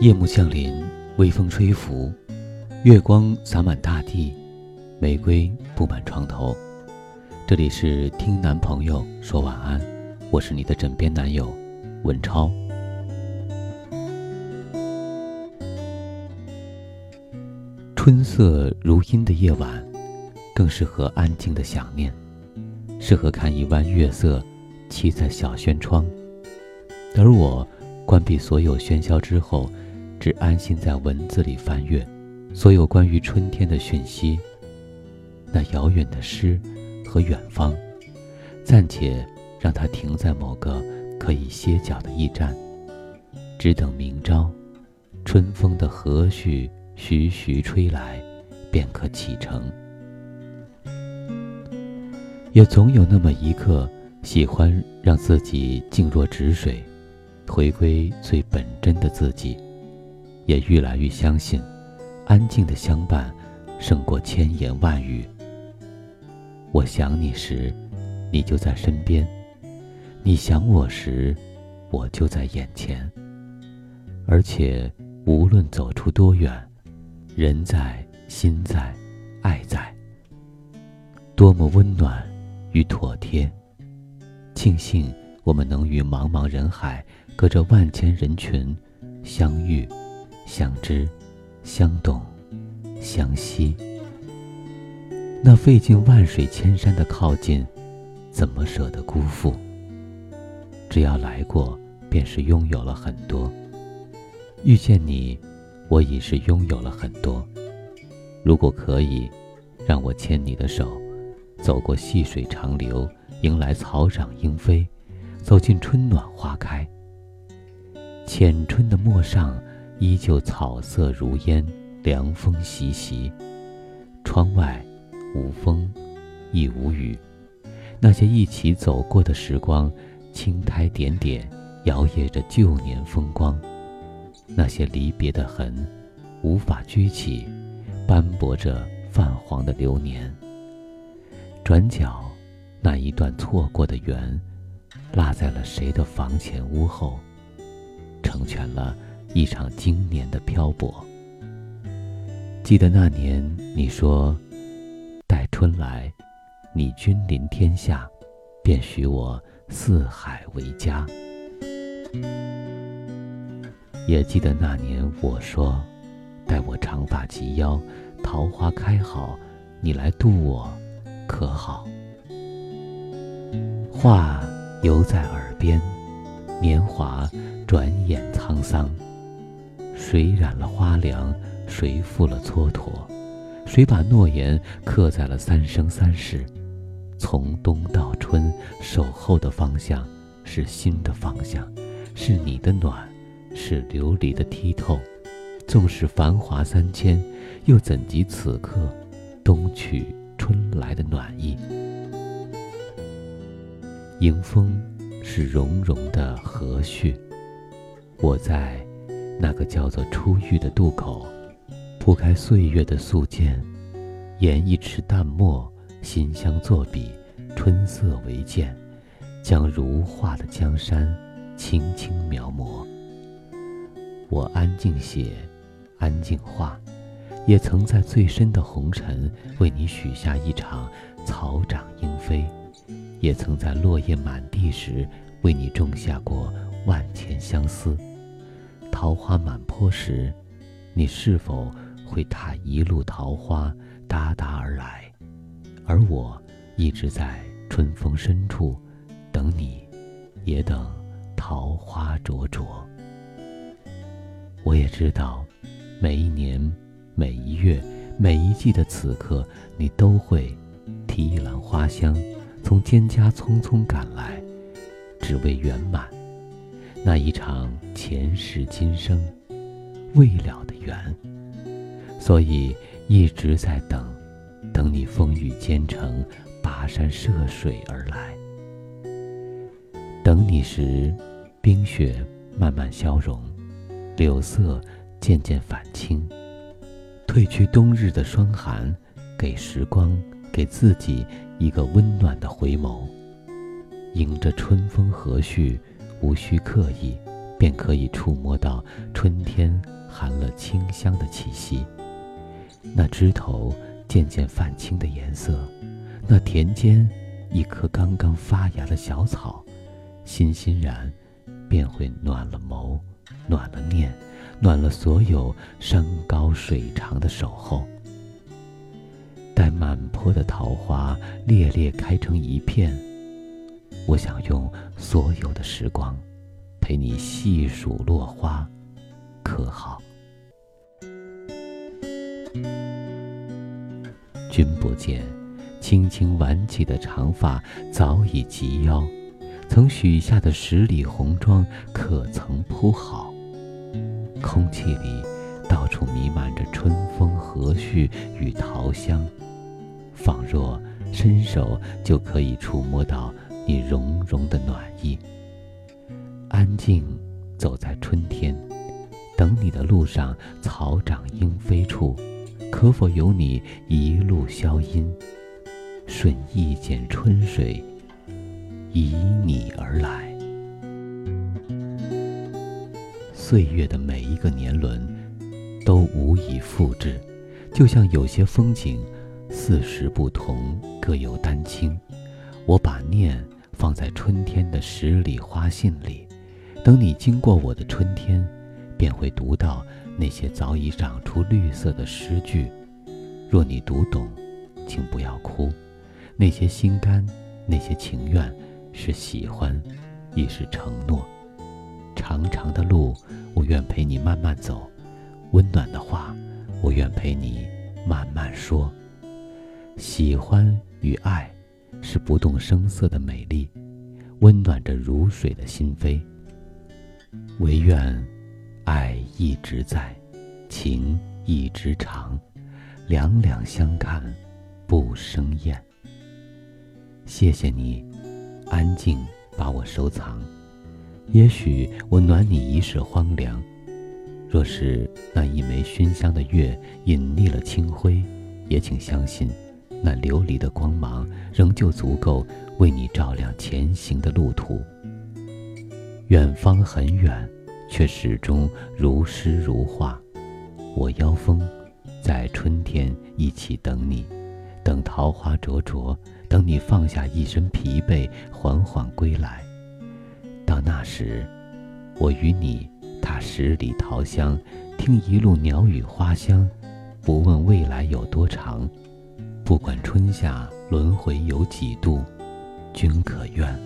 夜幕降临，微风吹拂，月光洒满大地，玫瑰布满床头。这里是听男朋友说晚安，我是你的枕边男友文超。春色如茵的夜晚，更适合安静的想念，适合看一弯月色，栖在小轩窗。而我关闭所有喧嚣之后，只安心在文字里翻阅所有关于春天的讯息。那遥远的诗和远方，暂且让它停在某个可以歇脚的驿站，只等明朝，春风的和煦徐徐吹来，便可启程。也总有那么一刻，喜欢让自己静若止水。回归最本真的自己，也愈来愈相信，安静的相伴，胜过千言万语。我想你时，你就在身边；你想我时，我就在眼前。而且，无论走出多远，人在，心在，爱在，多么温暖与妥帖。庆幸我们能与茫茫人海。隔着万千人群，相遇、相知、相懂、相惜。那费尽万水千山的靠近，怎么舍得辜负？只要来过，便是拥有了很多。遇见你，我已是拥有了很多。如果可以，让我牵你的手，走过细水长流，迎来草长莺飞，走进春暖花开。浅春的陌上，依旧草色如烟，凉风习习。窗外无风，亦无雨。那些一起走过的时光，青苔点点，摇曳着旧年风光。那些离别的痕，无法掬起，斑驳着泛黄的流年。转角，那一段错过的缘，落在了谁的房前屋后？成全了一场经年的漂泊。记得那年你说：“待春来，你君临天下，便许我四海为家。”也记得那年我说：“待我长发及腰，桃花开好，你来渡我，可好？”话犹在耳边，年华。转眼沧桑，谁染了花凉？谁负了蹉跎？谁把诺言刻在了三生三世？从冬到春，守候的方向是新的方向，是你的暖，是琉璃的剔透。纵使繁华三千，又怎及此刻冬去春来的暖意？迎风是融融的和煦。我在那个叫做初遇的渡口，铺开岁月的素笺，研一池淡墨，馨香作笔，春色为鉴，将如画的江山轻轻描摹。我安静写，安静画，也曾在最深的红尘为你许下一场草长莺飞，也曾在落叶满地时为你种下过万千相思。桃花满坡时，你是否会踏一路桃花哒哒而来？而我一直在春风深处等你，也等桃花灼灼。我也知道，每一年、每一月、每一季的此刻，你都会提一篮花香，从蒹葭匆匆赶来，只为圆满。那一场前世今生未了的缘，所以一直在等，等你风雨兼程，跋山涉水而来。等你时，冰雪慢慢消融，柳色渐渐返青，褪去冬日的霜寒，给时光，给自己一个温暖的回眸，迎着春风和煦。无需刻意，便可以触摸到春天含了清香的气息。那枝头渐渐泛青的颜色，那田间一棵刚刚发芽的小草，欣欣然，便会暖了眸，暖了念，暖了所有山高水长的守候。待满坡的桃花烈烈开成一片，我想用所有的时光，陪你细数落花，可好？君不见，轻轻挽起的长发早已及腰，曾许下的十里红妆可曾铺好？空气里到处弥漫着春风和煦与桃香。仿若伸手就可以触摸到你融融的暖意。安静走在春天，等你的路上草长莺飞处，可否有你一路消音？顺一剪春水，以你而来。岁月的每一个年轮，都无以复制，就像有些风景。四时不同，各有丹青。我把念放在春天的十里花信里，等你经过我的春天，便会读到那些早已长出绿色的诗句。若你读懂，请不要哭。那些心甘，那些情愿，是喜欢，亦是承诺。长长的路，我愿陪你慢慢走；温暖的话，我愿陪你慢慢说。喜欢与爱，是不动声色的美丽，温暖着如水的心扉。唯愿爱一直在，情一直长，两两相看不生厌。谢谢你，安静把我收藏。也许我暖你一世荒凉，若是那一枚熏香的月隐匿了清辉，也请相信。那琉璃的光芒仍旧足够为你照亮前行的路途。远方很远，却始终如诗如画。我邀风，在春天一起等你，等桃花灼灼，等你放下一身疲惫，缓缓归来。到那时，我与你踏十里桃香，听一路鸟语花香，不问未来有多长。不管春夏轮回有几度，均可愿。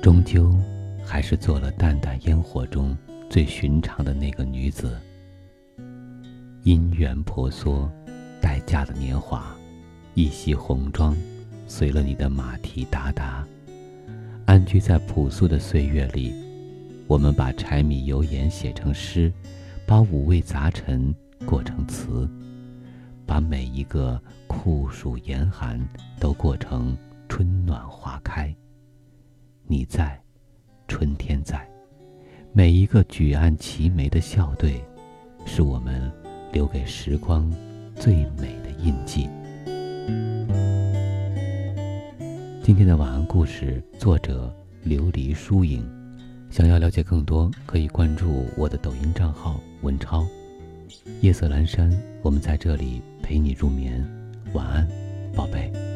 终究还是做了淡淡烟火中最寻常的那个女子。姻缘婆娑，待嫁的年华，一袭红妆，随了你的马蹄哒哒。安居在朴素的岁月里，我们把柴米油盐写成诗，把五味杂陈过成词。把每一个酷暑严寒都过成春暖花开。你在，春天在，每一个举案齐眉的笑对，是我们留给时光最美的印记。今天的晚安故事作者琉璃疏影，想要了解更多，可以关注我的抖音账号文超。夜色阑珊，我们在这里陪你入眠，晚安，宝贝。